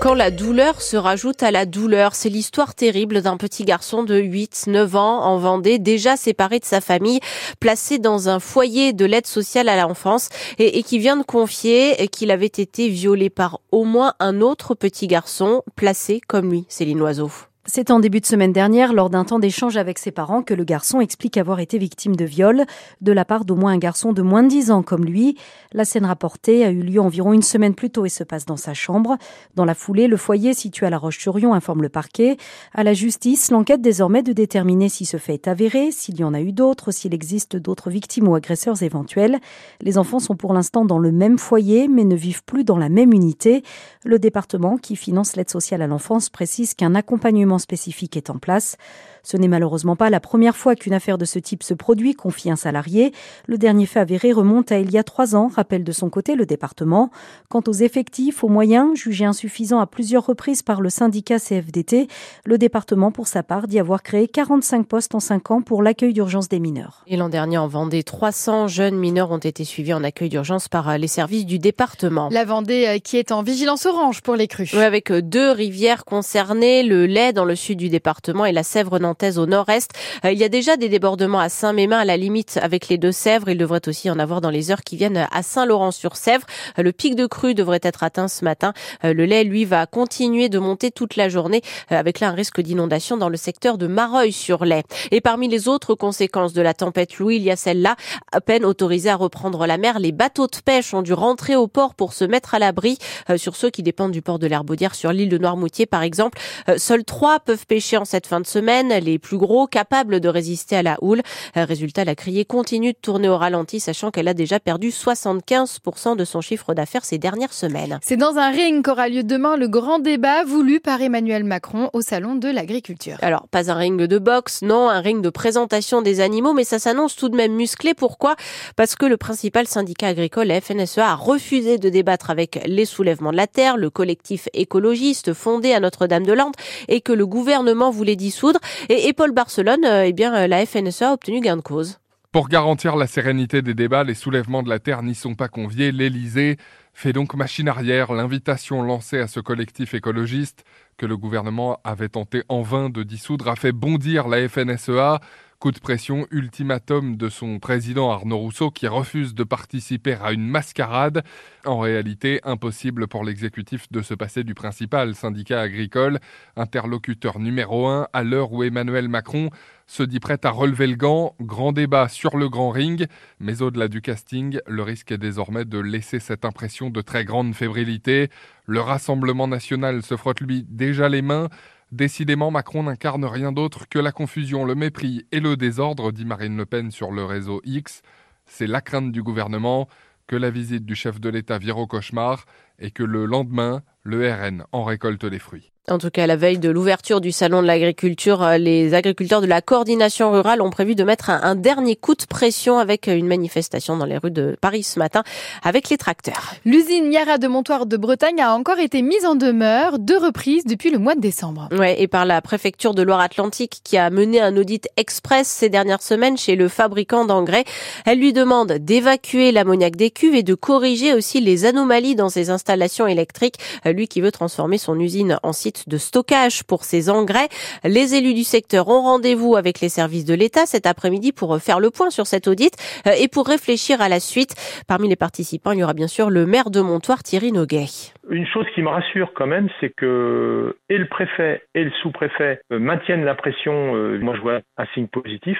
Quand la douleur se rajoute à la douleur, c'est l'histoire terrible d'un petit garçon de 8-9 ans en Vendée, déjà séparé de sa famille, placé dans un foyer de l'aide sociale à l'enfance et, et, qui vient de confier qu'il avait été violé par au moins un autre petit garçon placé comme lui, Céline Oiseau. C'est en début de semaine dernière, lors d'un temps d'échange avec ses parents, que le garçon explique avoir été victime de viol de la part d'au moins un garçon de moins de 10 ans comme lui. La scène rapportée a eu lieu environ une semaine plus tôt et se passe dans sa chambre. Dans la foulée, le foyer situé à La Roche-sur-Yon informe le parquet. À la justice, l'enquête désormais de déterminer si ce fait est avéré, s'il y en a eu d'autres, s'il existe d'autres victimes ou agresseurs éventuels. Les enfants sont pour l'instant dans le même foyer, mais ne vivent plus dans la même unité. Le département, qui finance l'aide sociale à l'enfance, précise qu'un accompagnement spécifique est en place. Ce n'est malheureusement pas la première fois qu'une affaire de ce type se produit, confie un salarié. Le dernier fait avéré remonte à il y a trois ans, rappelle de son côté le département. Quant aux effectifs, aux moyens, jugés insuffisants à plusieurs reprises par le syndicat CFDT, le département, pour sa part, dit avoir créé 45 postes en 5 ans pour l'accueil d'urgence des mineurs. Et l'an dernier, en Vendée, 300 jeunes mineurs ont été suivis en accueil d'urgence par euh, les services du département. La Vendée euh, qui est en vigilance orange pour les crues. Oui, avec euh, deux rivières concernées, le lait dans le sud du département et la Sèvre nantaise au nord-est. Euh, il y a déjà des débordements à Saint-Mémin à la limite avec les Deux-Sèvres. Il devrait aussi en avoir dans les heures qui viennent à Saint-Laurent-sur-Sèvre. Euh, le pic de crue devrait être atteint ce matin. Euh, le lait, lui, va continuer de monter toute la journée avec là un risque d'inondation dans le secteur de Mareuil-sur-Lay. Et parmi les autres conséquences de la tempête Louis, il y a celle-là, à peine autorisée à reprendre la mer. Les bateaux de pêche ont dû rentrer au port pour se mettre à l'abri. Sur ceux qui dépendent du port de l'Herbaudière sur l'île de Noirmoutier, par exemple, seuls trois peuvent pêcher en cette fin de semaine. Les plus gros, capables de résister à la houle. Résultat, la criée continue de tourner au ralenti, sachant qu'elle a déjà perdu 75% de son chiffre d'affaires ces dernières semaines. C'est dans un ring qu'aura lieu demain le grand débat voulu par Emmanuel Macron au Salon de l'Agriculture. Alors, pas un ring de boxe, non, un ring de présentation des animaux, mais ça s'annonce tout de même musclé. Pourquoi? Parce que le principal syndicat agricole, la FNSEA, a refusé de débattre avec les soulèvements de la terre, le collectif écologiste fondé à Notre-Dame-de-Lande, et que le gouvernement voulait dissoudre. Et, Paul Barcelone, euh, eh bien, euh, la FNSEA a obtenu gain de cause. Pour garantir la sérénité des débats, les soulèvements de la Terre n'y sont pas conviés. L'Élysée fait donc machine arrière. L'invitation lancée à ce collectif écologiste, que le gouvernement avait tenté en vain de dissoudre, a fait bondir la FNSEA. Coup de pression, ultimatum de son président Arnaud Rousseau qui refuse de participer à une mascarade. En réalité, impossible pour l'exécutif de se passer du principal syndicat agricole, interlocuteur numéro un à l'heure où Emmanuel Macron se dit prêt à relever le gant. Grand débat sur le grand ring, mais au-delà du casting, le risque est désormais de laisser cette impression de très grande fébrilité. Le Rassemblement national se frotte lui déjà les mains. Décidément, Macron n'incarne rien d'autre que la confusion, le mépris et le désordre, dit Marine Le Pen sur le réseau X. C'est la crainte du gouvernement que la visite du chef de l'État vire au cauchemar et que le lendemain, le RN en récolte les fruits. En tout cas, à la veille de l'ouverture du salon de l'agriculture, euh, les agriculteurs de la coordination rurale ont prévu de mettre un, dernier coup de pression avec une manifestation dans les rues de Paris ce matin avec les tracteurs. L'usine Yara de Montoire de Bretagne a encore été mise en demeure deux reprises depuis le mois de décembre. Ouais, et par la préfecture de Loire-Atlantique qui a mené un audit express ces dernières semaines chez le fabricant d'engrais. Elle lui demande d'évacuer l'ammoniac des cuves et de corriger aussi les anomalies dans ses installations électriques. Euh, lui qui veut transformer son usine en site de stockage pour ces engrais. Les élus du secteur ont rendez-vous avec les services de l'État cet après-midi pour faire le point sur cet audit euh, et pour réfléchir à la suite. Parmi les participants, il y aura bien sûr le maire de Montoire, Thierry Noguet. Une chose qui me rassure quand même, c'est que et le préfet et le sous-préfet euh, maintiennent la pression. Euh, moi, je vois un signe positif.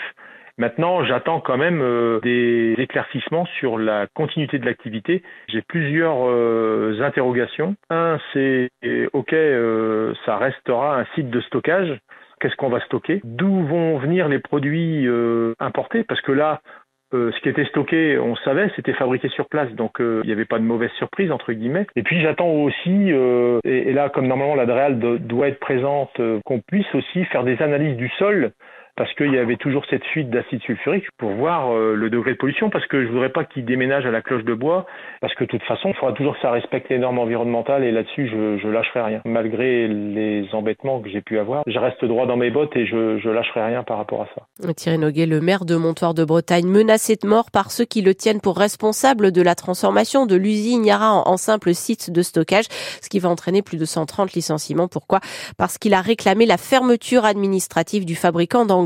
Maintenant, j'attends quand même euh, des éclaircissements sur la continuité de l'activité. J'ai plusieurs euh, interrogations. Un, c'est OK, euh, ça restera un site de stockage. Qu'est-ce qu'on va stocker? D'où vont venir les produits importés? Parce que là, ce qui était stocké, on savait, c'était fabriqué sur place, donc il n'y avait pas de mauvaise surprise entre guillemets. Et puis j'attends aussi, et, là comme normalement la DREAL doit être présente, qu'on puisse aussi faire des analyses du sol parce qu'il y avait toujours cette fuite d'acide sulfurique pour voir euh, le degré de pollution, parce que je voudrais pas qu'ils déménagent à la cloche de bois, parce que de toute façon, il faudra toujours que ça respecte les normes environnementales et là-dessus, je, je lâcherai rien. Malgré les embêtements que j'ai pu avoir, je reste droit dans mes bottes et je, je lâcherai rien par rapport à ça. Thierry Noguet, le maire de Montoire de Bretagne, menacé de mort par ceux qui le tiennent pour responsable de la transformation de l'usine Yara en, en simple site de stockage, ce qui va entraîner plus de 130 licenciements. Pourquoi? Parce qu'il a réclamé la fermeture administrative du fabricant d'engrais.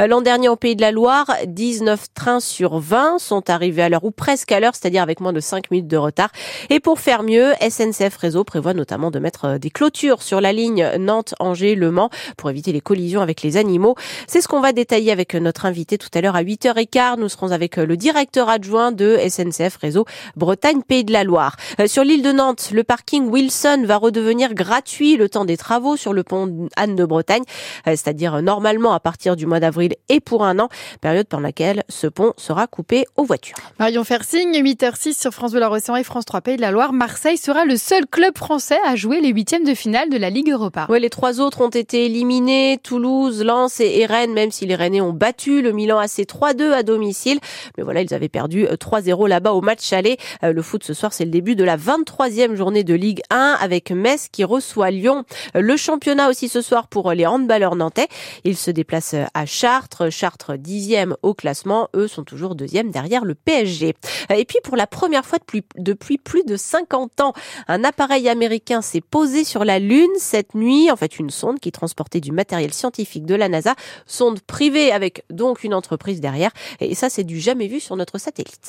Euh, l'an dernier, au Pays de la Loire, 19 trains sur 20 sont arrivés à l'heure ou presque à l'heure, c'est-à-dire avec moins de 5 minutes de retard. Et pour faire mieux, SNCF Réseau prévoit notamment de mettre euh, des clôtures sur la ligne Nantes-Angers-Le Mans pour éviter les collisions avec les animaux. C'est ce qu'on va détailler avec notre invité tout à l'heure à 8h15. Nous serons avec euh, le directeur adjoint de SNCF Réseau Bretagne Pays de la Loire. Sur l'île de Nantes, le parking Wilson va redevenir gratuit le temps des travaux sur le pont Anne de Bretagne, c'est-à-dire normalement à partir du mois d'avril et pour un an, période pendant laquelle ce pont sera coupé aux voitures. Marion Fersing, 8h06 sur France de la Océan et France 3 Pays de la Loire. Marseille sera le seul club français à jouer les huitièmes de finale de la Ligue Europa. Ouais, les trois autres ont été éliminés, Toulouse, Lens et Rennes, même si les Rennais ont battu le Milan AC 3-2 à domicile. Mais voilà, ils avaient perdu 3-0 là-bas au match aller. Euh, le foot ce soir, c'est le début de la 23e journée de Ligue 1 avec Metz qui reçoit Lyon. Le championnat aussi ce soir pour les handballeurs nantais. Ils se déplacent à Chartres. Chartres dixième au classement. Eux sont toujours deuxième derrière le PSG. Et puis pour la première fois depuis, depuis plus de 50 ans, un appareil américain s'est posé sur la Lune cette nuit. En fait, une sonde qui transportait du matériel scientifique de la NASA. Sonde privée avec donc une entreprise derrière. Et ça, c'est du jamais vu sur notre satellite.